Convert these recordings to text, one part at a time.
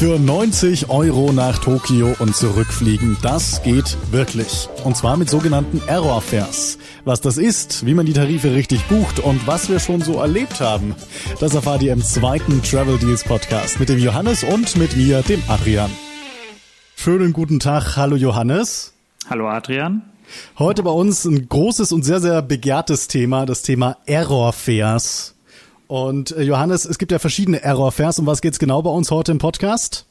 Für 90 Euro nach Tokio und zurückfliegen, das geht wirklich. Und zwar mit sogenannten Error Fares. Was das ist, wie man die Tarife richtig bucht und was wir schon so erlebt haben, das erfahrt ihr im zweiten Travel Deals Podcast mit dem Johannes und mit mir, dem Adrian. Schönen guten Tag, hallo Johannes. Hallo Adrian. Heute bei uns ein großes und sehr, sehr begehrtes Thema, das Thema Error Fares. Und äh, Johannes, es gibt ja verschiedene Error-Fares. Um was geht's genau bei uns heute im Podcast?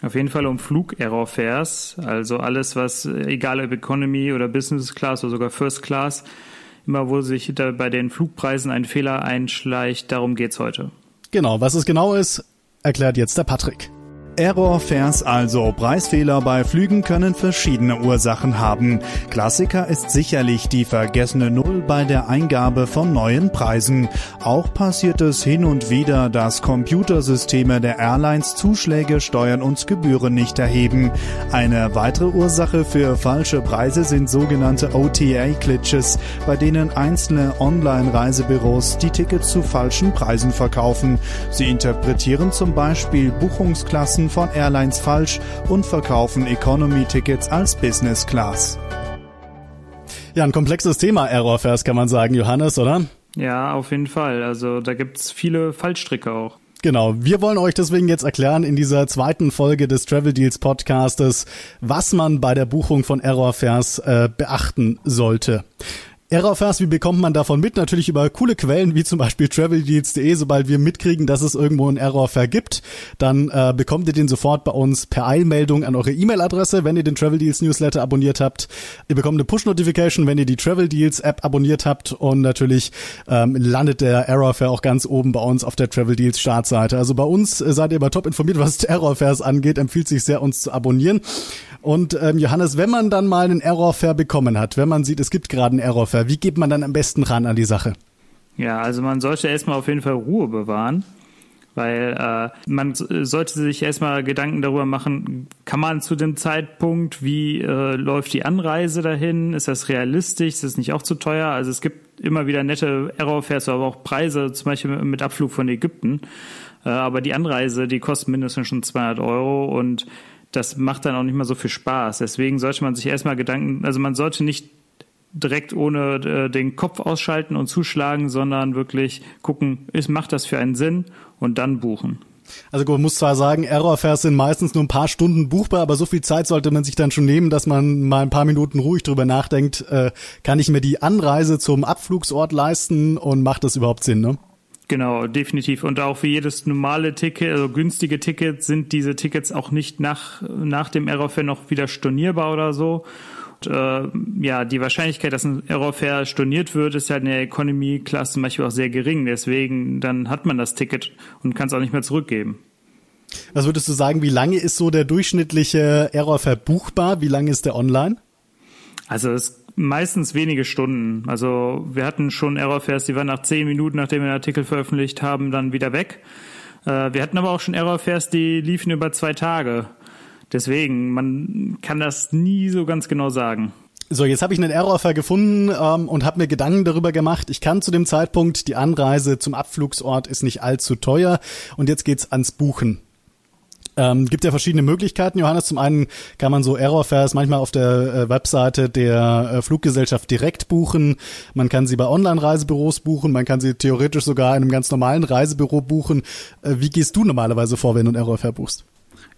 Auf jeden Fall um Flug-Error-Fares, also alles, was, äh, egal ob Economy oder Business Class oder sogar First Class, immer wo sich da bei den Flugpreisen ein Fehler einschleicht, darum geht's heute. Genau, was es genau ist, erklärt jetzt der Patrick. Error Fares also. Preisfehler bei Flügen können verschiedene Ursachen haben. Klassiker ist sicherlich die vergessene Null bei der Eingabe von neuen Preisen. Auch passiert es hin und wieder, dass Computersysteme der Airlines Zuschläge, Steuern und Gebühren nicht erheben. Eine weitere Ursache für falsche Preise sind sogenannte OTA-Glitches, bei denen einzelne Online-Reisebüros die Tickets zu falschen Preisen verkaufen. Sie interpretieren zum Beispiel Buchungsklassen Preisen von Airlines falsch und verkaufen Economy-Tickets als Business Class. Ja, ein komplexes Thema Errorfares kann man sagen, Johannes, oder? Ja, auf jeden Fall. Also da gibt's viele Fallstricke auch. Genau. Wir wollen euch deswegen jetzt erklären in dieser zweiten Folge des Travel Deals Podcastes, was man bei der Buchung von Errorfares äh, beachten sollte. Errorfast, wie bekommt man davon mit? Natürlich über coole Quellen wie zum Beispiel traveldeals.de. Sobald wir mitkriegen, dass es irgendwo einen Errorfair gibt, dann äh, bekommt ihr den sofort bei uns per Eilmeldung an eure E-Mail-Adresse, wenn ihr den Travel Deals Newsletter abonniert habt. Ihr bekommt eine Push-Notification, wenn ihr die Travel Deals App abonniert habt und natürlich ähm, landet der Errorfair auch ganz oben bei uns auf der Travel Deals Startseite. Also bei uns äh, seid ihr immer top informiert, was Errorfairs angeht. Empfiehlt sich sehr, uns zu abonnieren. Und ähm, Johannes, wenn man dann mal einen Errorfair bekommen hat, wenn man sieht, es gibt gerade einen Wie geht man dann am besten ran an die Sache? Ja, also man sollte erstmal auf jeden Fall Ruhe bewahren, weil äh, man sollte sich erstmal Gedanken darüber machen, kann man zu dem Zeitpunkt, wie äh, läuft die Anreise dahin, ist das realistisch, ist das nicht auch zu teuer? Also es gibt immer wieder nette Errorfairs, aber auch Preise, zum Beispiel mit Abflug von Ägypten, äh, aber die Anreise, die kostet mindestens schon 200 Euro und das macht dann auch nicht mehr so viel Spaß. Deswegen sollte man sich erstmal Gedanken, also man sollte nicht direkt ohne äh, den Kopf ausschalten und zuschlagen, sondern wirklich gucken, ist, macht das für einen Sinn und dann buchen. Also man muss zwar sagen, Errorfairs sind meistens nur ein paar Stunden buchbar, aber so viel Zeit sollte man sich dann schon nehmen, dass man mal ein paar Minuten ruhig drüber nachdenkt, äh, kann ich mir die Anreise zum Abflugsort leisten und macht das überhaupt Sinn, ne? Genau, definitiv. Und auch für jedes normale Ticket, also günstige Ticket, sind diese Tickets auch nicht nach, nach dem Errorfair noch wieder stornierbar oder so. Und, äh, ja, die Wahrscheinlichkeit, dass ein Errorfair storniert wird, ist ja in der Economy-Klasse zum Beispiel auch sehr gering. Deswegen, dann hat man das Ticket und kann es auch nicht mehr zurückgeben. Was würdest du sagen, wie lange ist so der durchschnittliche Errorfair buchbar? Wie lange ist der online? Also es Meistens wenige Stunden. Also wir hatten schon Errorfairs, die waren nach zehn Minuten, nachdem wir den Artikel veröffentlicht haben, dann wieder weg. Äh, wir hatten aber auch schon Errorfairs, die liefen über zwei Tage. Deswegen, man kann das nie so ganz genau sagen. So, jetzt habe ich einen Errorfair gefunden ähm, und habe mir Gedanken darüber gemacht. Ich kann zu dem Zeitpunkt, die Anreise zum Abflugsort ist nicht allzu teuer und jetzt geht's ans Buchen. Ähm, gibt ja verschiedene Möglichkeiten, Johannes. Zum einen kann man so Errorfares manchmal auf der äh, Webseite der äh, Fluggesellschaft direkt buchen. Man kann sie bei Online-Reisebüros buchen. Man kann sie theoretisch sogar in einem ganz normalen Reisebüro buchen. Äh, wie gehst du normalerweise vor, wenn du einen Errorfare buchst?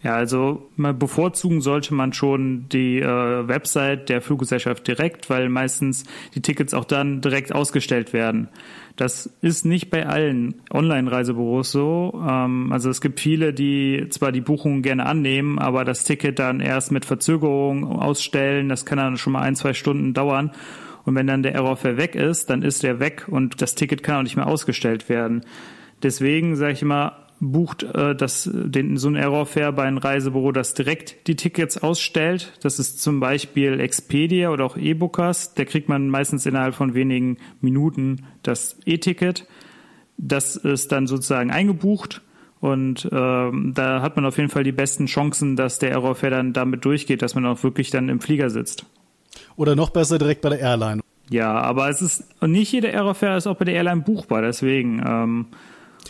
Ja, also mal bevorzugen sollte man schon die äh, Website der Fluggesellschaft direkt, weil meistens die Tickets auch dann direkt ausgestellt werden. Das ist nicht bei allen Online-Reisebüros so. Ähm, also es gibt viele, die zwar die Buchungen gerne annehmen, aber das Ticket dann erst mit Verzögerung ausstellen. Das kann dann schon mal ein, zwei Stunden dauern. Und wenn dann der Errorfare weg ist, dann ist der weg und das Ticket kann auch nicht mehr ausgestellt werden. Deswegen sage ich immer, bucht äh, das, den, so ein Errorfair bei einem Reisebüro, das direkt die Tickets ausstellt. Das ist zum Beispiel Expedia oder auch E-Bookers. Da kriegt man meistens innerhalb von wenigen Minuten das E-Ticket. Das ist dann sozusagen eingebucht und ähm, da hat man auf jeden Fall die besten Chancen, dass der Errorfair dann damit durchgeht, dass man auch wirklich dann im Flieger sitzt. Oder noch besser direkt bei der Airline. Ja, aber es ist nicht jeder Errorfair ist auch bei der Airline buchbar, deswegen ähm,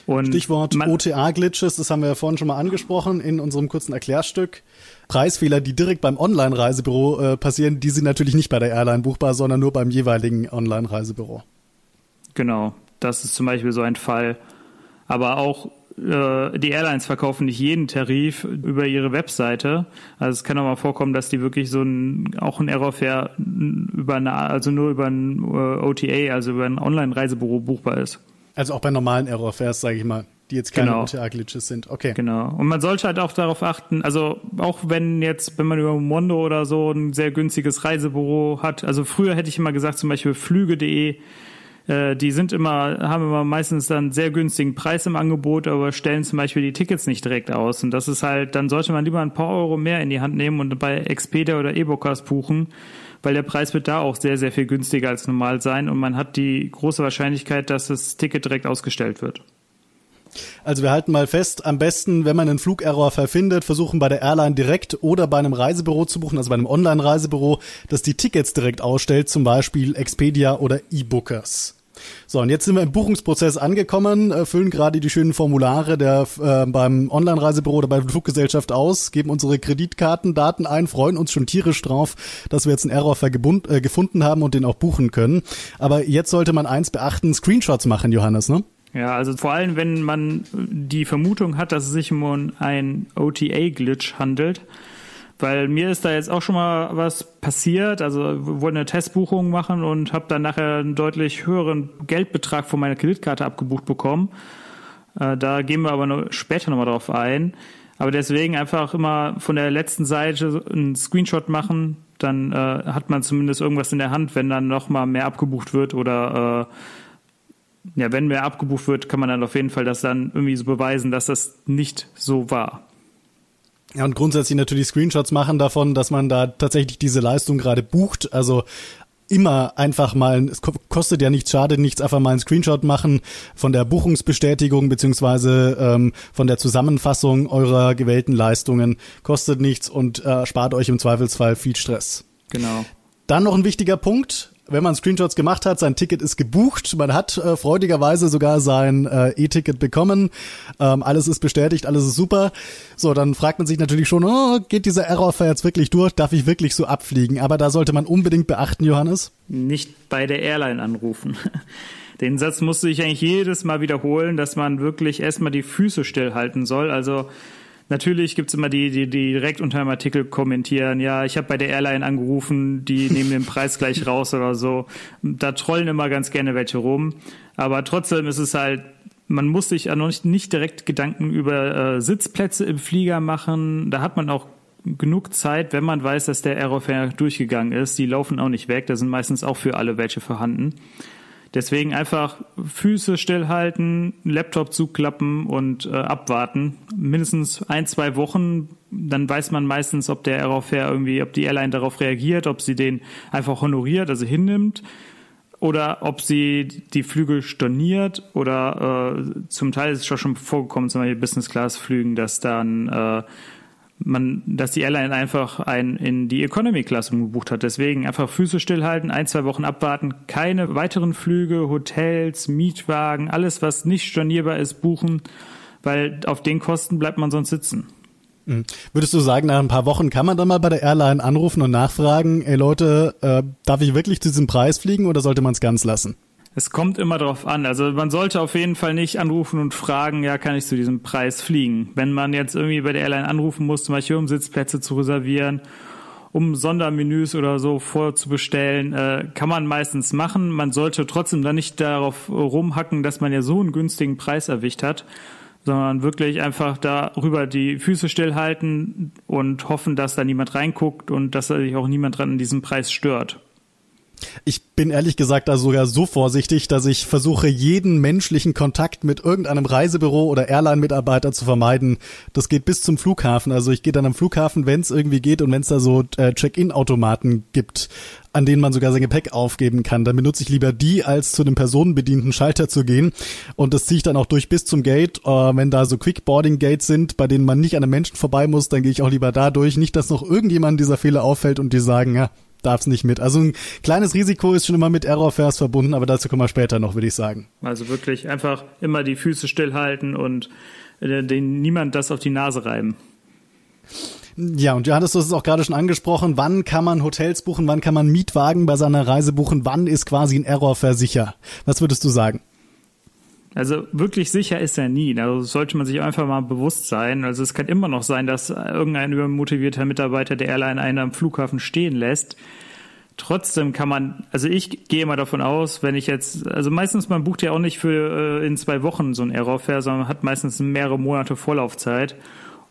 Und Stichwort OTA-Glitches, das haben wir ja vorhin schon mal angesprochen in unserem kurzen Erklärstück. Preisfehler, die direkt beim Online-Reisebüro äh, passieren, die sind natürlich nicht bei der Airline buchbar, sondern nur beim jeweiligen Online-Reisebüro. Genau, das ist zum Beispiel so ein Fall. Aber auch äh, die Airlines verkaufen nicht jeden Tarif über ihre Webseite. Also es kann auch mal vorkommen, dass die wirklich so ein auch ein Aerofare über eine, also nur über ein äh, OTA, also über ein Online-Reisebüro buchbar ist. Also auch bei normalen Aerofares, sage ich mal, die jetzt keine genau. OTA-Glitches sind. Okay. Genau. Und man sollte halt auch darauf achten, also auch wenn jetzt, wenn man über Mondo oder so ein sehr günstiges Reisebüro hat, also früher hätte ich immer gesagt, zum Beispiel flüge.de, äh, die sind immer, haben immer meistens dann sehr günstigen Preis im Angebot, aber stellen zum Beispiel die Tickets nicht direkt aus. Und das ist halt, dann sollte man lieber ein paar Euro mehr in die Hand nehmen und bei Expedia oder Ebookers buchen, weil der Preis wird da auch sehr, sehr viel günstiger als normal sein und man hat die große Wahrscheinlichkeit, dass das Ticket direkt ausgestellt wird. Also wir halten mal fest, am besten, wenn man einen Flugerror verfindet, versuchen bei der Airline direkt oder bei einem Reisebüro zu buchen, also bei einem Online-Reisebüro, das die Tickets direkt ausstellt, zum Beispiel Expedia oder E-Bookers. So, und jetzt sind wir im Buchungsprozess angekommen, äh, füllen gerade die schönen Formulare der äh, beim Online-Reisebüro oder bei der Fluggesellschaft aus, geben unsere Kreditkartendaten ein, freuen uns schon tierisch drauf, dass wir jetzt einen Error äh, gefunden haben und den auch buchen können. Aber jetzt sollte man eins beachten, Screenshots machen, Johannes, ne? Ja, also vor allem, wenn man die Vermutung hat, dass es sich um ein OTA-Glitch handelt, weil mir ist da jetzt auch schon mal was passiert. Also wir wollten eine Testbuchung machen und habe dann nachher einen deutlich höheren Geldbetrag von meiner Kreditkarte abgebucht bekommen. Äh, da gehen wir aber noch später nochmal drauf ein. Aber deswegen einfach immer von der letzten Seite einen Screenshot machen, dann äh, hat man zumindest irgendwas in der Hand, wenn dann nochmal mehr abgebucht wird oder äh, ja, wenn mehr abgebucht wird, kann man dann auf jeden Fall das dann irgendwie so beweisen, dass das nicht so war. Ja, und grundsätzlich natürlich Screenshots machen davon, dass man da tatsächlich diese Leistung gerade bucht. Also immer einfach mal, es kostet ja nichts, schade nichts, einfach mal einen Screenshot machen von der Buchungsbestätigung beziehungsweise ähm, von der Zusammenfassung eurer gewählten Leistungen. Kostet nichts und äh, spart euch im Zweifelsfall viel Stress. Genau. Dann noch ein wichtiger Punkt, wenn man Screenshots gemacht hat, sein Ticket ist gebucht, man hat äh, freudigerweise sogar sein äh, E-Ticket bekommen, ähm, alles ist bestätigt, alles ist super. So, dann fragt man sich natürlich schon, oh, geht dieser Error-File jetzt wirklich durch? Darf ich wirklich so abfliegen? Aber da sollte man unbedingt beachten, Johannes. Nicht bei der Airline anrufen. Den Satz musste ich eigentlich jedes Mal wiederholen, dass man wirklich erstmal die Füße stillhalten soll. Also Natürlich gibt's immer die, die, die direkt unter einem Artikel kommentieren, ja, ich habe bei der Airline angerufen, die nehmen den Preis gleich raus oder so. Da trollen immer ganz gerne welche rum. Aber trotzdem ist es halt, man muss sich noch nicht, nicht direkt Gedanken über äh, Sitzplätze im Flieger machen. Da hat man auch genug Zeit, wenn man weiß, dass der Aerofare durchgegangen ist. Die laufen auch nicht weg, da sind meistens auch für alle welche vorhanden. Deswegen einfach Füße stillhalten, Laptop zuklappen und äh, abwarten. Mindestens ein, zwei Wochen, dann weiß man meistens, ob der Aerofair irgendwie, ob die Airline darauf reagiert, ob sie den einfach honoriert, also hinnimmt, oder ob sie die Flüge storniert oder äh, zum Teil ist es schon vorgekommen, zum Beispiel Business Class Flügen, dass dann äh, man, dass die Airline einfach ein, in die Economy-Klasse umgebucht hat. Deswegen einfach Füße stillhalten, ein, zwei Wochen abwarten, keine weiteren Flüge, Hotels, Mietwagen, alles, was nicht stornierbar ist, buchen, weil auf den Kosten bleibt man sonst sitzen. Mhm. Würdest du sagen, nach ein paar Wochen kann man dann mal bei der Airline anrufen und nachfragen, ey Leute, äh, darf ich wirklich zu diesem Preis fliegen oder sollte man es ganz lassen? Es kommt immer darauf an. Also man sollte auf jeden Fall nicht anrufen und fragen, ja, kann ich zu diesem Preis fliegen? Wenn man jetzt irgendwie bei der Airline anrufen muss, zum Beispiel um Sitzplätze zu reservieren, um Sondermenüs oder so vorzubestellen, äh, kann man meistens machen. Man sollte trotzdem dann nicht darauf rumhacken, dass man ja so einen günstigen Preis erwischt hat, sondern wirklich einfach darüber die Füße stillhalten und hoffen, dass da niemand reinguckt und dass sich auch niemand dran an diesem Preis stört. Ich bin ehrlich gesagt da sogar so vorsichtig, dass ich versuche, jeden menschlichen Kontakt mit irgendeinem Reisebüro oder Airline-Mitarbeiter zu vermeiden. Das geht bis zum Flughafen. Also ich gehe dann am Flughafen, wenn es irgendwie geht und wenn es da so äh, Check-in-Automaten gibt, an denen man sogar sein Gepäck aufgeben kann, dann benutze ich lieber die, als zu einem personenbedienten Schalter zu gehen. Und das ziehe ich dann auch durch bis zum Gate. Äh, wenn da so Quick-Boarding-Gates sind, bei denen man nicht an einem Menschen vorbei muss, dann gehe ich auch lieber da durch. Nicht, dass noch irgendjemand dieser Fehler auffällt und die sagen, ja, darf es nicht mit. Also ein kleines Risiko ist schon immer mit Aerofares verbunden, aber dazu kommen wir später noch, würde ich sagen. Also wirklich einfach immer die Füße stillhalten und äh, den niemand das auf die Nase reiben. Ja, und Johannes, du hast es auch gerade schon angesprochen. Wann kann man Hotels buchen? Wann kann man Mietwagen bei seiner Reise buchen? Wann ist quasi ein Error sicher? Was würdest du sagen? Also wirklich sicher ist er nie. Also sollte man sich einfach mal bewusst sein. Also es kann immer noch sein, dass irgendein übermotivierter Mitarbeiter der Airline einen am Flughafen stehen lässt. Trotzdem kann man, also ich gehe mal davon aus, wenn ich jetzt, also meistens man bucht ja auch nicht für äh, in zwei Wochen so ein Aerofair, sondern hat meistens mehrere Monate Vorlaufzeit.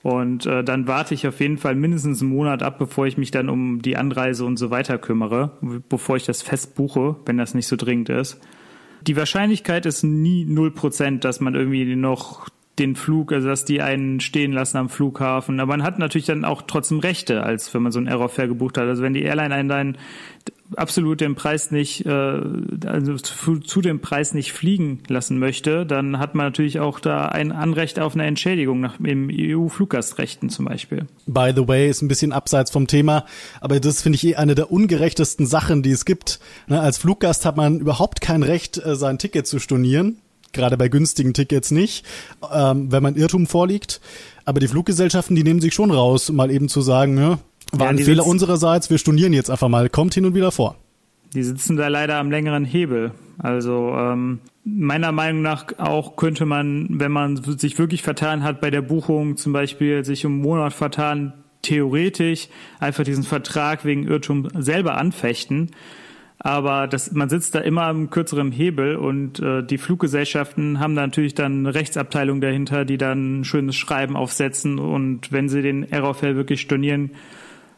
Und äh, dann warte ich auf jeden Fall mindestens einen Monat ab, bevor ich mich dann um die Anreise und so weiter kümmere, bevor ich das fest buche, wenn das nicht so dringend ist. Die Wahrscheinlichkeit ist nie null Prozent, dass man irgendwie noch den Flug, also dass die einen stehen lassen am Flughafen. Aber man hat natürlich dann auch trotzdem Rechte, als wenn man so einen Aerofair gebucht hat. Also wenn die Airline einen dann absolut den Preis nicht, äh, also zu, zu, dem Preis nicht fliegen lassen möchte, dann hat man natürlich auch da ein Anrecht auf eine Entschädigung nach im EU-Fluggastrechten zum Beispiel. By the way, ist ein bisschen abseits vom Thema, aber das finde ich eh eine der ungerechtesten Sachen, die es gibt. Ne, als Fluggast hat man überhaupt kein Recht, äh, sein Ticket zu stornieren gerade bei günstigen Tickets nicht, ähm, wenn man Irrtum vorliegt. Aber die Fluggesellschaften, die nehmen sich schon raus, mal eben zu sagen, ja, war ja, ein Fehler unsererseits, wir stornieren jetzt einfach mal, kommt hin und wieder vor. Die sitzen da leider am längeren Hebel. Also ähm, meiner Meinung nach auch könnte man, wenn man sich wirklich vertan hat bei der Buchung, zum Beispiel sich um einen Monat vertan, theoretisch einfach diesen Vertrag wegen Irrtum selber anfechten aber das, man sitzt da immer am kürzeren Hebel und äh, die Fluggesellschaften haben da natürlich dann eine Rechtsabteilung dahinter, die dann ein schönes Schreiben aufsetzen und wenn sie den Aerofair wirklich stornieren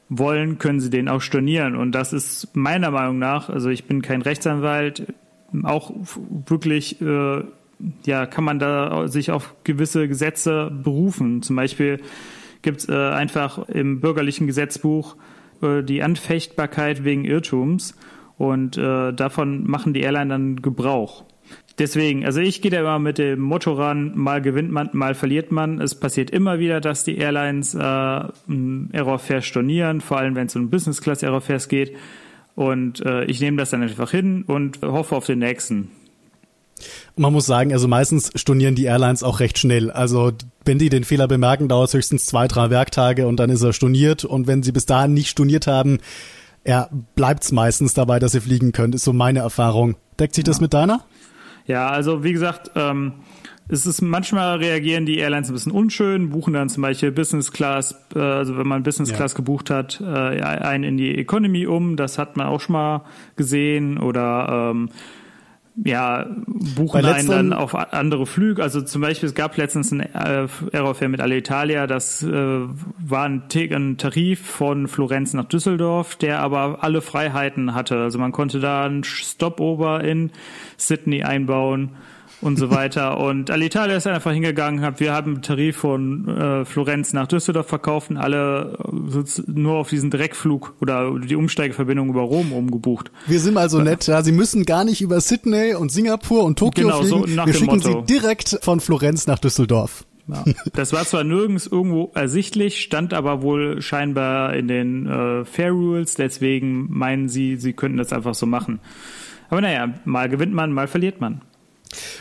wollen, können sie den auch stornieren und das ist meiner Meinung nach, also ich bin kein Rechtsanwalt, auch wirklich äh, ja kann man da sich auf gewisse Gesetze berufen. Zum Beispiel gibt es äh, einfach im bürgerlichen Gesetzbuch äh, die Anfechtbarkeit wegen Irrtums. Und äh, davon machen die Airline dann Gebrauch. Deswegen, also ich gehe da immer mit dem Motto ran, mal gewinnt man, mal verliert man. Es passiert immer wieder, dass die Airlines äh, ein Aerofair stornieren, vor allem wenn es um Business Class Aerofairs geht. Und äh, ich nehme das dann einfach hin und hoffe auf den nächsten. Man muss sagen, also meistens stornieren die Airlines auch recht schnell. Also wenn die den Fehler bemerken, dauert es höchstens zwei, drei Werktage und dann ist er storniert. Und wenn sie bis dahin nicht storniert haben, ja, bleibt's meistens dabei, dass ihr fliegen könnt, ist so meine Erfahrung. Deckt sich das mit deiner? Ja, also wie gesagt, ähm, es ist manchmal reagieren die Airlines ein bisschen unschön, buchen dann zum Beispiel Business Class, äh, also wenn man Business Class ja. gebucht hat, äh, einen in die Economy um, das hat man auch schon mal gesehen oder ähm, ja, buchen einen dann auf andere Flüge. Also zum Beispiel, es gab letztens ein äh, Aerofair mit Alitalia, das äh, war ein, ein, Tarif von Florenz nach Düsseldorf, der aber alle Freiheiten hatte. Also man konnte da einen Stopover in Sydney einbauen und so weiter. Und Alitalia ist einfach hingegangen, hat, wir haben einen Tarif von äh, Florenz nach Düsseldorf verkauft und alle äh, nur auf diesen Direktflug oder die Umsteigeverbindung über Rom umgebucht. Wir sind also nett, ja. Sie müssen gar nicht über Sydney und Singapur und Tokio genau, fliegen. So wir schicken Motto. Sie direkt von Florenz nach Düsseldorf. Ja. Das war zwar nirgends irgendwo ersichtlich, stand aber wohl scheinbar in den äh, Fair Rules, deswegen meinen sie, sie könnten das einfach so machen. Aber naja, mal gewinnt man, mal verliert man.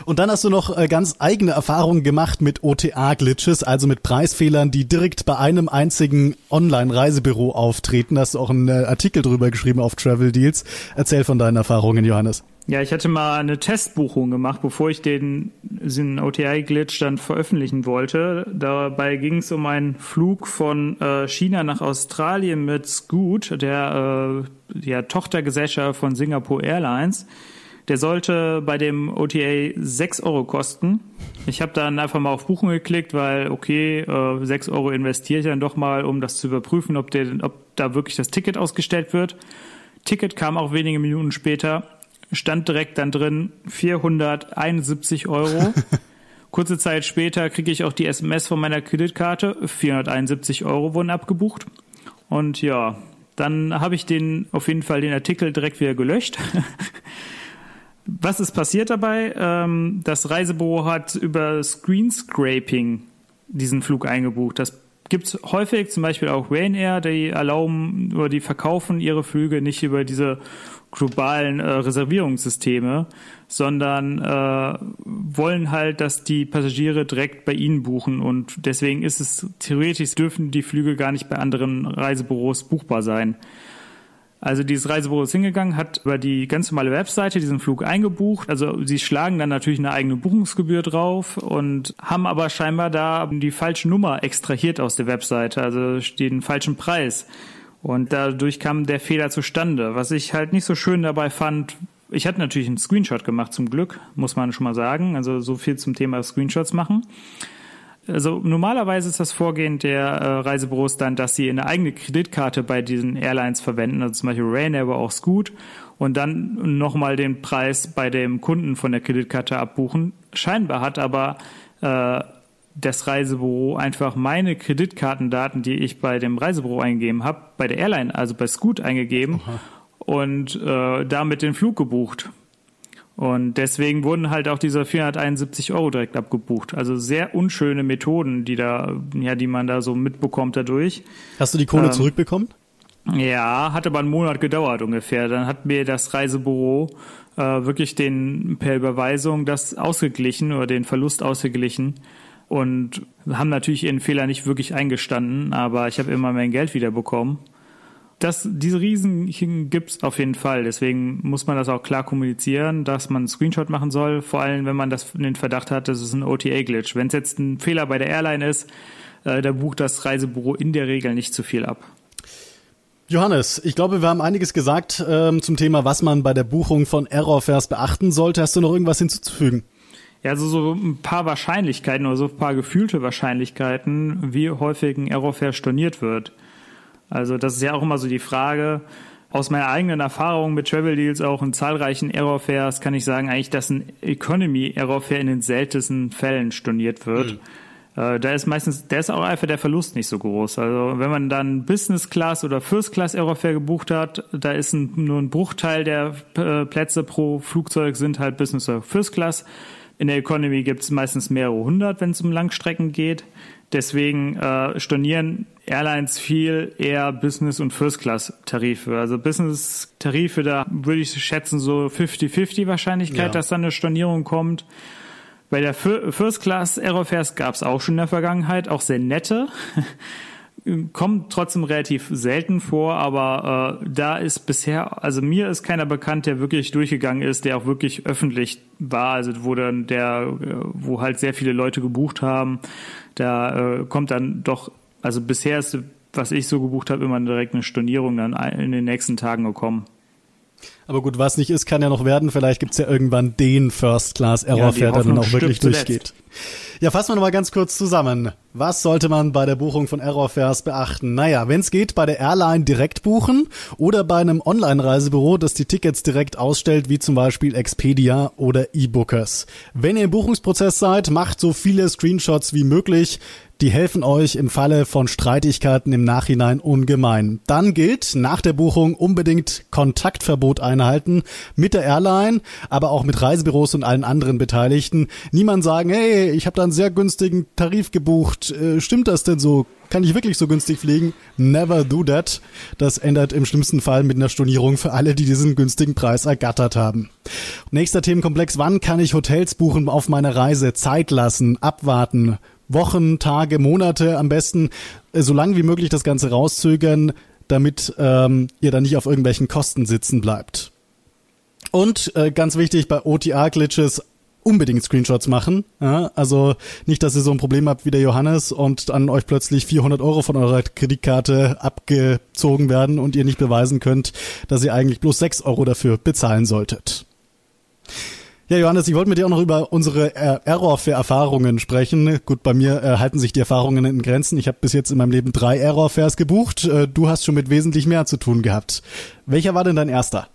Und dann hast du noch äh, ganz eigene Erfahrungen gemacht mit OTA-Glitches, also mit Preisfehlern, die direkt bei einem einzigen Online-Reisebüro auftreten. Hast du auch einen äh, Artikel drüber geschrieben auf Travel Deals. Erzähl von deinen Erfahrungen, Johannes. Ja, ich hatte mal eine Testbuchung gemacht, bevor ich den, den OTA-Glitch dann veröffentlichen wollte. Dabei ging es um einen Flug von äh, China nach Australien mit Scoot, der, äh, der Tochtergesellschaft von Singapore Airlines. Der sollte bei dem OTA 6 Euro kosten. Ich habe dann einfach mal auf Buchen geklickt, weil okay, äh, 6 Euro investiere ich dann doch mal, um das zu überprüfen, ob, der, ob da wirklich das Ticket ausgestellt wird. Ticket kam auch wenige Minuten später, stand direkt dann drin 471 Euro. Kurze Zeit später kriege ich auch die SMS von meiner Kreditkarte. 471 Euro wurden abgebucht. Und ja, dann habe ich den auf jeden Fall den Artikel direkt wieder gelöscht. Was ist passiert dabei? Ähm, das Reisebüro hat über Screen Scraping diesen Flug eingebucht. Das gibt es häufig, zum Beispiel auch Ryanair, die erlauben oder die verkaufen ihre Flüge nicht über diese globalen äh, Reservierungssysteme, sondern äh, wollen halt, dass die Passagiere direkt bei ihnen buchen und deswegen ist es theoretisch dürfen die Flüge gar nicht bei anderen Reisebüros buchbar sein. Also dieses Reisebüro ist hingegangen, hat über die ganz normale Webseite diesen Flug eingebucht. Also sie schlagen dann natürlich eine eigene Buchungsgebühr drauf und haben aber scheinbar da die falsche Nummer extrahiert aus der Webseite, also den falschen Preis. Und dadurch kam der Fehler zustande. Was ich halt nicht so schön dabei fand, ich hatte natürlich einen Screenshot gemacht zum Glück, muss man schon mal sagen. Also so viel zum Thema Screenshots machen. Also normalerweise ist das Vorgehen der äh, Reisebüros dann, dass sie eine eigene Kreditkarte bei diesen Airlines verwenden, also zum Beispiel Ryanair, war auch Scoot, und dann nochmal den Preis bei dem Kunden von der Kreditkarte abbuchen. Scheinbar hat aber äh, das Reisebüro einfach meine Kreditkartendaten, die ich bei dem Reisebüro eingegeben habe, bei der Airline, also bei Scoot eingegeben Aha. und äh, damit den Flug gebucht. Und deswegen wurden halt auch diese 471 Euro direkt abgebucht. Also sehr unschöne Methoden, die da, ja, die man da so mitbekommt dadurch. Hast du die Kohle ähm, zurückbekommen? Ja, hat aber einen Monat gedauert ungefähr. Dann hat mir das Reisebüro äh, wirklich den per Überweisung das ausgeglichen oder den Verlust ausgeglichen und haben natürlich ihren Fehler nicht wirklich eingestanden, aber ich habe immer mein Geld wiederbekommen das, diese Riesen gibt's auf jeden Fall. Deswegen muss man das auch klar kommunizieren, dass man einen Screenshot machen soll. Vor allem, wenn man das den Verdacht hat, das ist ein OTA-Glitch. Wenn es jetzt ein Fehler bei der Airline ist, äh, da bucht das Reisebüro in der Regel nicht zu viel ab. Johannes, ich glaube, wir haben einiges gesagt ähm, zum Thema, was man bei der Buchung von Errorfares beachten sollte. Hast du noch irgendwas hinzuzufügen? Ja, also so ein paar Wahrscheinlichkeiten oder so ein paar gefühlte Wahrscheinlichkeiten, wie häufig ein Errorfare storniert wird. Also das ist ja auch immer so die Frage. Aus meiner eigenen Erfahrung mit Travel Deals auch in zahlreichen Error-Fairs kann ich sagen eigentlich, dass ein Economy-Error-Fair in den seltensten Fällen storniert wird. Mhm. Da ist meistens, da ist auch einfach der Verlust nicht so groß. Also wenn man dann Business Class oder First Class Aerofair gebucht hat, da ist ein, nur ein Bruchteil der äh, Plätze pro Flugzeug sind halt Business oder First Class. In der Economy gibt es meistens mehrere hundert, wenn es um Langstrecken geht. Deswegen äh, stornieren Airlines viel eher Business- und First-Class-Tarife. Also Business-Tarife, da würde ich schätzen so 50-50 Wahrscheinlichkeit, ja. dass da eine Stornierung kommt. Bei der First-Class Aerofares gab es auch schon in der Vergangenheit, auch sehr nette. Kommt trotzdem relativ selten vor, aber äh, da ist bisher, also mir ist keiner bekannt, der wirklich durchgegangen ist, der auch wirklich öffentlich war, also wo dann der, äh, wo halt sehr viele Leute gebucht haben. Da äh, kommt dann doch also bisher ist, was ich so gebucht habe, immer direkt eine Stornierung dann in den nächsten Tagen gekommen. Aber gut, was nicht ist, kann ja noch werden. Vielleicht gibt's ja irgendwann den First-Class-Error-Fair, ja, der dann auch wirklich durchgeht. Ja, fassen wir nochmal ganz kurz zusammen. Was sollte man bei der Buchung von Error-Fairs beachten? Naja, wenn es geht, bei der Airline direkt buchen oder bei einem Online-Reisebüro, das die Tickets direkt ausstellt, wie zum Beispiel Expedia oder eBookers. Wenn ihr im Buchungsprozess seid, macht so viele Screenshots wie möglich. Die helfen euch im Falle von Streitigkeiten im Nachhinein ungemein. Dann gilt nach der Buchung unbedingt Kontaktverbot einhalten mit der Airline, aber auch mit Reisebüros und allen anderen Beteiligten. Niemand sagen, hey, ich habe da einen sehr günstigen Tarif gebucht. Äh, stimmt das denn so? Kann ich wirklich so günstig fliegen? Never do that. Das ändert im schlimmsten Fall mit einer Stornierung für alle, die diesen günstigen Preis ergattert haben. Nächster Themenkomplex. Wann kann ich Hotels buchen auf meine Reise? Zeit lassen, abwarten, Wochen, Tage, Monate am besten äh, so lange wie möglich das Ganze rauszögern, damit ähm, ihr dann nicht auf irgendwelchen Kosten sitzen bleibt. Und äh, ganz wichtig bei OTA-Glitches unbedingt Screenshots machen. Ja, also nicht, dass ihr so ein Problem habt wie der Johannes und dann euch plötzlich 400 Euro von eurer Kreditkarte abgezogen werden und ihr nicht beweisen könnt, dass ihr eigentlich bloß 6 Euro dafür bezahlen solltet. Ja, Johannes, ich wollte mit dir auch noch über unsere äh, Error-Fair-Erfahrungen sprechen. Gut, bei mir äh, halten sich die Erfahrungen in Grenzen. Ich habe bis jetzt in meinem Leben drei Error-Fairs gebucht. Äh, du hast schon mit wesentlich mehr zu tun gehabt. Welcher war denn dein erster?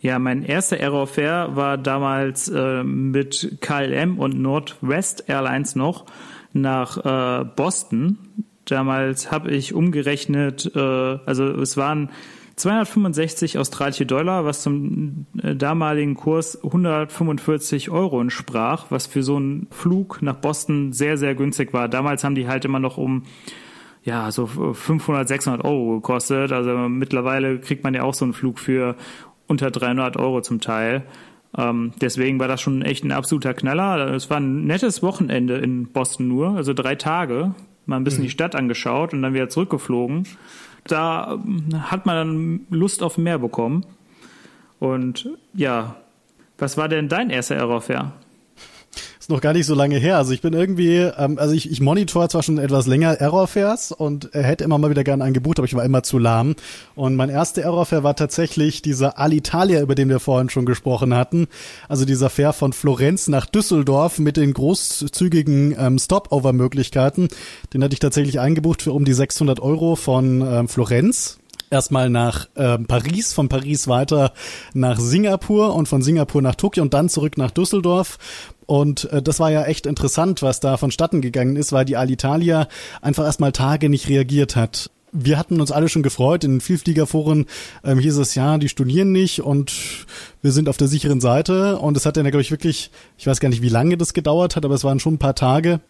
Ja, mein erster Error-Fair war damals äh, mit KLM und Northwest Airlines noch nach äh, Boston. Damals habe ich umgerechnet, äh, also es waren 265 australische Dollar, was zum äh, damaligen Kurs 145 Euro entsprach, was für so einen Flug nach Boston sehr, sehr günstig war. Damals haben die halt immer noch um ja, so 500, 600 Euro gekostet. Also mittlerweile kriegt man ja auch so einen Flug für unter 300 Euro zum Teil. Ähm, deswegen war das schon echt ein absoluter Knaller. Es war ein nettes Wochenende in Boston nur, also drei Tage. Mal ein bisschen mhm. die Stadt angeschaut und dann wieder zurückgeflogen. Da ähm, hat man dann Lust auf mehr bekommen. Und ja, was war denn dein erster Aerofair? Ist noch gar nicht so lange her. Also ich bin irgendwie, ähm, also ich, ich monitor zwar schon etwas länger Errorfairs und hätte immer mal wieder gerne ein gebucht, aber ich war immer zu lahm. Und mein erster Errorfair war tatsächlich dieser Alitalia, über den wir vorhin schon gesprochen hatten. Also dieser Fair von Florenz nach Düsseldorf mit den großzügigen ähm, Stopover-Möglichkeiten. Den hatte ich tatsächlich eingebucht für um die 600 Euro von ähm, Florenz erstmal nach äh, Paris, von Paris weiter nach Singapur und von Singapur nach Tokio und dann zurück nach Düsseldorf. Und äh, das war ja echt interessant, was da vonstatten gegangen ist, weil die Alitalia einfach erstmal Tage nicht reagiert hat. Wir hatten uns alle schon gefreut. In den Vielfliegerforen ähm, hieß es ja, die studieren nicht und wir sind auf der sicheren Seite. Und es hat dann, glaube ich, wirklich, ich weiß gar nicht, wie lange das gedauert hat, aber es waren schon ein paar Tage,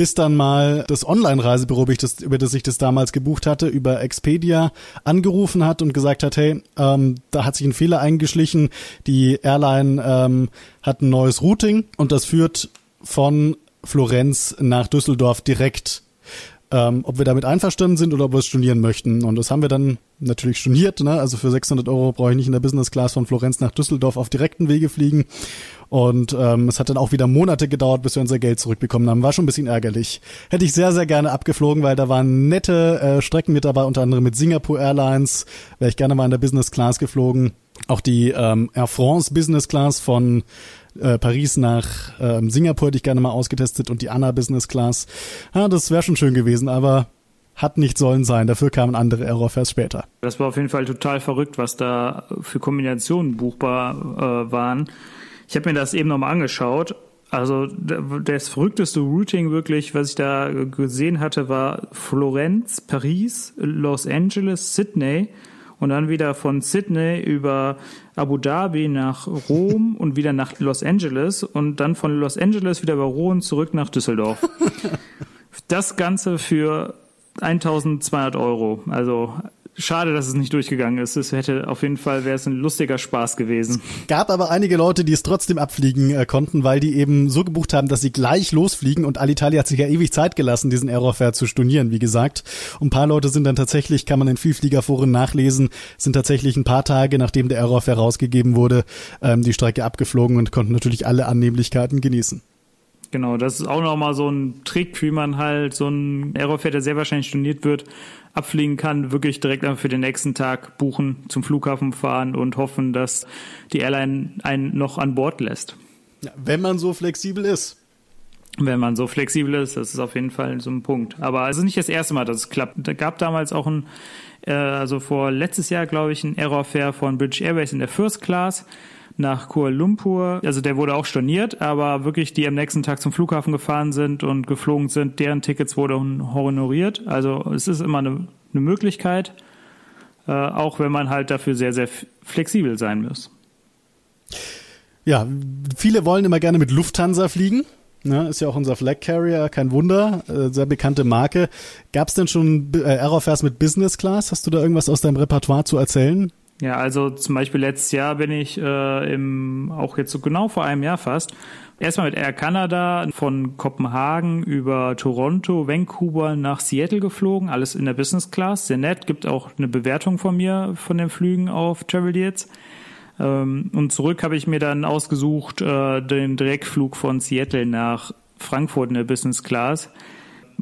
bis dann mal das Online-Reisebüro, über das ich das damals gebucht hatte, über Expedia angerufen hat und gesagt hat, hey, ähm, da hat sich ein Fehler eingeschlichen, die Airline ähm, hat ein neues Routing und das führt von Florenz nach Düsseldorf direkt ähm, ob wir damit einverstanden sind oder ob wir es stornieren möchten. Und das haben wir dann natürlich storniert. Ne? Also für 600 Euro brauche ich nicht in der Business Class von Florenz nach Düsseldorf auf direkten Wege fliegen. Und ähm, es hat dann auch wieder Monate gedauert, bis wir unser Geld zurückbekommen haben. War schon ein bisschen ärgerlich. Hätte ich sehr, sehr gerne abgeflogen, weil da waren nette äh, Strecken mit dabei, unter anderem mit Singapore Airlines. Wäre ich gerne mal in der Business Class geflogen. Auch die ähm, Air France Business Class von äh, Paris nach ähm, Singapur hätte ich gerne mal ausgetestet und die Anna Business Class. Ja, das wäre schon schön gewesen, aber hat nicht sollen sein. Dafür kamen andere Aerofairs später. Das war auf jeden Fall total verrückt, was da für Kombinationen buchbar äh, waren. Ich habe mir das eben nochmal angeschaut. Also das verrückteste Routing wirklich, was ich da gesehen hatte, war Florenz, Paris, Los Angeles, Sydney und dann wieder von Sydney über Abu Dhabi nach Rom und wieder nach Los Angeles und dann von Los Angeles wieder über Rom zurück nach Düsseldorf. das Ganze für 1200 Euro. Also Schade, dass es nicht durchgegangen ist. Es hätte auf jeden Fall wäre es ein lustiger Spaß gewesen. Gab aber einige Leute, die es trotzdem abfliegen äh, konnten, weil die eben so gebucht haben, dass sie gleich losfliegen und Alitalia hat sich ja ewig Zeit gelassen, diesen Aerofare zu stornieren, wie gesagt. Und ein paar Leute sind dann tatsächlich, kann man in Vielfliegerforen nachlesen, sind tatsächlich ein paar Tage, nachdem der Aerofare rausgegeben wurde, ähm, die Strecke abgeflogen und konnten natürlich alle Annehmlichkeiten genießen. Genau, das ist auch nochmal so ein Trick, wie man halt so ein Aerofare, der sehr wahrscheinlich storniert wird, abfliegen kann, wirklich direkt für den nächsten Tag buchen, zum Flughafen fahren und hoffen, dass die Airline einen noch an Bord lässt. Ja, wenn man so flexibel ist. Wenn man so flexibel ist, das ist auf jeden Fall so ein Punkt. Aber es ist nicht das erste Mal, dass es klappt. Da gab damals auch ein, äh, also vor letztes Jahr, glaube ich, ein Aerofair von British Airways in der First Class nach Kuala Lumpur. Also der wurde auch storniert, aber wirklich die am nächsten Tag zum Flughafen gefahren sind und geflogen sind, deren Tickets wurden honoriert. Also es ist immer eine, eine Möglichkeit, äh, auch wenn man halt dafür sehr, sehr flexibel sein muss. Ja, viele wollen immer gerne mit Lufthansa fliegen. Ne, ist ja auch unser Flag Carrier, kein Wunder, äh, sehr bekannte Marke. Gab es denn schon äh, mit Business Class? Hast du da irgendwas aus deinem Repertoire zu erzählen? Ja, also zum Beispiel letztes Jahr bin ich äh, im, auch jetzt so genau vor einem Jahr fast, erstmal mit Air Canada von Kopenhagen über Toronto, Vancouver nach Seattle geflogen, alles in der Business Class, sehr nett, gibt auch eine Bewertung von mir von den Flügen auf Travel Deals. Ähm, und zurück habe ich mir dann ausgesucht äh, den Direktflug von Seattle nach Frankfurt in der Business Class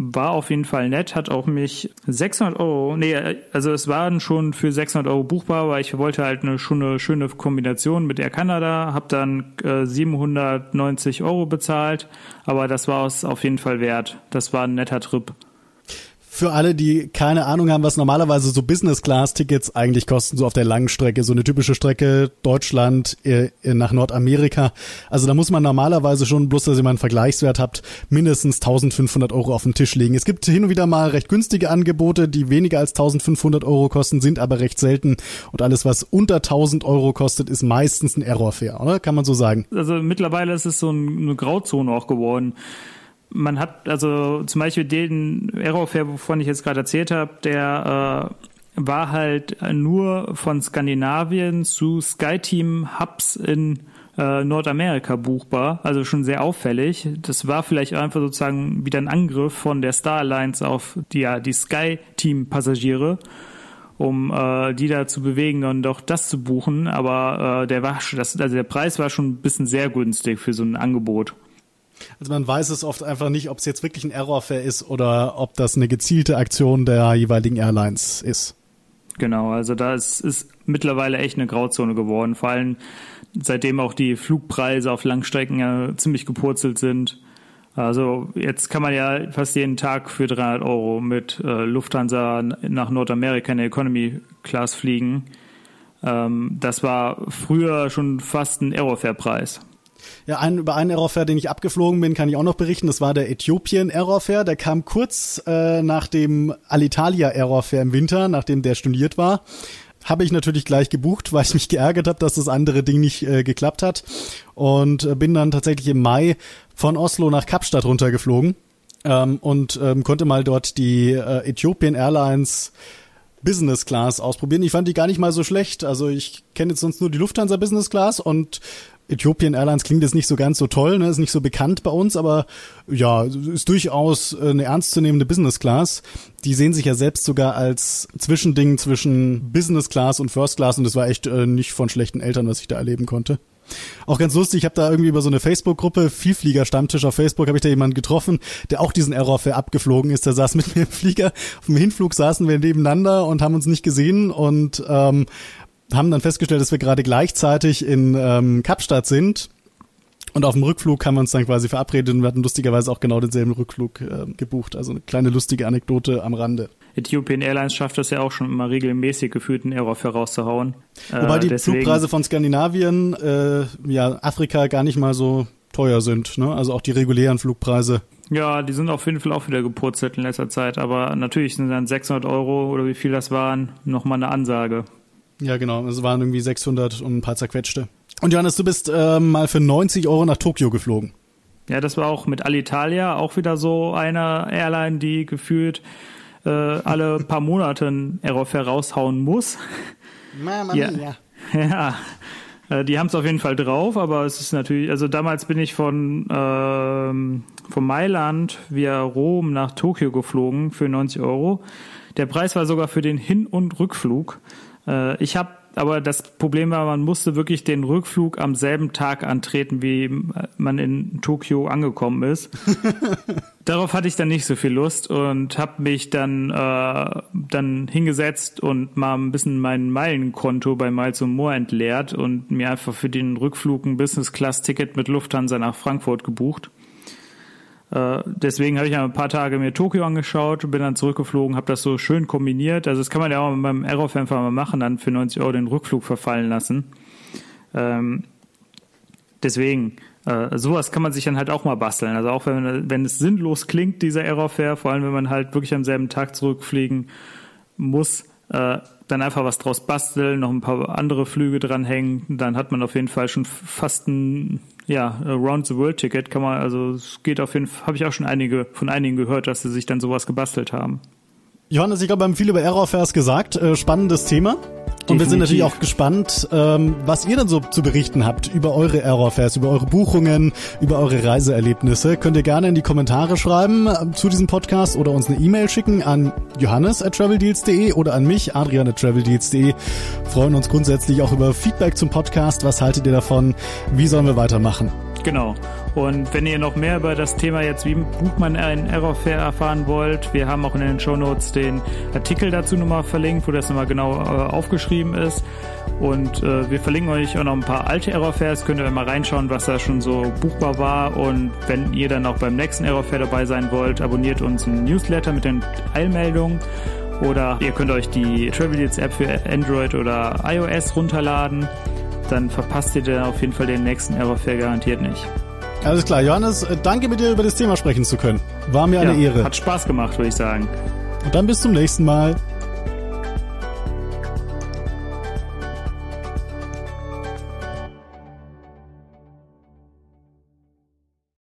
war auf jeden Fall nett, hat auch mich 600 Euro, nee, also es waren schon für 600 Euro buchbar, aber ich wollte halt eine, schon schöne Kombination mit Air Canada, habe dann äh, 790 Euro bezahlt, aber das war es auf jeden Fall wert. Das war ein netter Trip für alle, die keine Ahnung haben, was normalerweise so Business-Class-Tickets eigentlich kosten, so auf der langen Strecke, so eine typische Strecke Deutschland äh, nach Nordamerika. Also da muss man normalerweise schon, bloß dass ihr mal einen Vergleichswert habt, mindestens 1500 Euro auf den Tisch legen. Es gibt hin und wieder mal recht günstige Angebote, die weniger als 1500 Euro kosten, sind aber recht selten. Und alles, was unter 1000 Euro kostet, ist meistens ein Errorfair, oder? Kann man so sagen? Also mittlerweile ist es so eine Grauzone auch geworden man hat also zum Beispiel den Aerofair, wovon ich jetzt gerade erzählt habe, der äh, war halt nur von Skandinavien zu SkyTeam Hubs in äh, Nordamerika buchbar, also schon sehr auffällig. Das war vielleicht einfach sozusagen wieder ein Angriff von der Star Alliance auf die, ja, die SkyTeam-Passagiere, um äh, die da zu bewegen und auch das zu buchen. Aber äh, der war das, also der Preis war schon ein bisschen sehr günstig für so ein Angebot. Also man weiß es oft einfach nicht, ob es jetzt wirklich ein Errorfair ist oder ob das eine gezielte Aktion der jeweiligen Airlines ist. Genau, also da ist, ist mittlerweile echt eine Grauzone geworden, vor allem seitdem auch die Flugpreise auf Langstrecken ja ziemlich gepurzelt sind. Also jetzt kann man ja fast jeden Tag für 300 Euro mit äh, Lufthansa nach Nordamerika in der Economy Class fliegen. Ähm, das war früher schon fast ein Aerofair-Preis. Ja, ein, über einen Aerofair, den ich abgeflogen bin, kann ich auch noch berichten. Das war der Äthiopien Aerofair. Der kam kurz äh, nach dem Alitalia Aerofair im Winter, nachdem der storniert war. Habe ich natürlich gleich gebucht, weil ich mich geärgert habe, dass das andere Ding nicht äh, geklappt hat. Und äh, bin dann tatsächlich im Mai von Oslo nach Kapstadt runtergeflogen ähm, und ähm, konnte mal dort die äh, Ethiopian Airlines Business Class ausprobieren. Ich fand die gar nicht mal so schlecht. Also ich kenne jetzt sonst nur die Lufthansa Business Class und Ethiopian Airlines klingt jetzt nicht so ganz so toll, ne? ist nicht so bekannt bei uns, aber ja, ist durchaus äh, eine ernstzunehmende Business Class. Die sehen sich ja selbst sogar als Zwischending zwischen Business Class und First Class und das war echt äh, nicht von schlechten Eltern, was ich da erleben konnte. Auch ganz lustig, ich habe da irgendwie über so eine Facebook-Gruppe, Vielflieger-Stammtisch auf Facebook, habe ich da jemanden getroffen, der auch diesen Error-Fair abgeflogen ist. Der saß mit mir im Flieger. Auf dem Hinflug saßen wir nebeneinander und haben uns nicht gesehen und ähm, haben dann festgestellt, dass wir gerade gleichzeitig in ähm, Kapstadt sind. Und auf dem Rückflug haben wir uns dann quasi verabredet und wir hatten lustigerweise auch genau denselben Rückflug äh, gebucht. Also eine kleine lustige Anekdote am Rande. Ethiopian Airlines schafft das ja auch schon immer regelmäßig gefühlt einen Error vorauszuhauen. Wobei äh, die deswegen... Flugpreise von Skandinavien, äh, ja, Afrika gar nicht mal so teuer sind. Ne? Also auch die regulären Flugpreise. Ja, die sind auf jeden Fall auch wieder gepurzelt in letzter Zeit. Aber natürlich sind dann 600 Euro oder wie viel das waren, nochmal eine Ansage. Ja, genau. Es waren irgendwie 600 und ein paar zerquetschte. Und Johannes, du bist äh, mal für 90 Euro nach Tokio geflogen. Ja, das war auch mit Alitalia, auch wieder so eine Airline, die gefühlt äh, alle paar Monate ein Aerofair raushauen muss. Mama ja. mia. Ja, äh, die haben es auf jeden Fall drauf, aber es ist natürlich, also damals bin ich von, ähm, von Mailand via Rom nach Tokio geflogen für 90 Euro. Der Preis war sogar für den Hin- und Rückflug. Äh, ich habe aber das Problem war, man musste wirklich den Rückflug am selben Tag antreten, wie man in Tokio angekommen ist. Darauf hatte ich dann nicht so viel Lust und habe mich dann äh, dann hingesetzt und mal ein bisschen mein Meilenkonto bei Miles More entleert und mir einfach für den Rückflug ein Business Class Ticket mit Lufthansa nach Frankfurt gebucht. Äh, deswegen habe ich ein paar Tage mir Tokio angeschaut, bin dann zurückgeflogen, habe das so schön kombiniert. Also das kann man ja auch beim Aerofan mal machen, dann für 90 Euro den Rückflug verfallen lassen. Ähm, deswegen, äh, sowas kann man sich dann halt auch mal basteln. Also auch wenn, wenn es sinnlos klingt, dieser Aerofair, vor allem wenn man halt wirklich am selben Tag zurückfliegen muss, äh, dann einfach was draus basteln, noch ein paar andere Flüge dranhängen, dann hat man auf jeden Fall schon fast ein ja, Around the World Ticket kann man, also es geht auf jeden Fall, habe ich auch schon einige von einigen gehört, dass sie sich dann sowas gebastelt haben. Johannes, ich glaube, wir haben viel über Aerofairs gesagt. Äh, spannendes Thema. Und wir sind natürlich auch gespannt, ähm, was ihr dann so zu berichten habt über eure Aerofairs, über eure Buchungen, über eure Reiseerlebnisse. Könnt ihr gerne in die Kommentare schreiben äh, zu diesem Podcast oder uns eine E-Mail schicken an johannes at traveldeals.de oder an mich, adrian at traveldeals.de. Freuen uns grundsätzlich auch über Feedback zum Podcast. Was haltet ihr davon? Wie sollen wir weitermachen? Genau. Und wenn ihr noch mehr über das Thema jetzt, wie bucht man einen Aerofair erfahren wollt, wir haben auch in den Show Notes den Artikel dazu nochmal verlinkt, wo das nochmal genau äh, aufgeschrieben ist. Und äh, wir verlinken euch auch noch ein paar alte Aerofairs, könnt ihr mal reinschauen, was da schon so buchbar war. Und wenn ihr dann auch beim nächsten Aerofair dabei sein wollt, abonniert uns ein Newsletter mit den Eilmeldungen. Oder ihr könnt euch die Travel Deals App für Android oder iOS runterladen dann verpasst ihr dann auf jeden Fall den nächsten Aerofair garantiert nicht. Alles klar, Johannes, äh, danke mit dir über das Thema sprechen zu können. War mir eine ja, Ehre. Hat Spaß gemacht, würde ich sagen. Und dann bis zum nächsten Mal.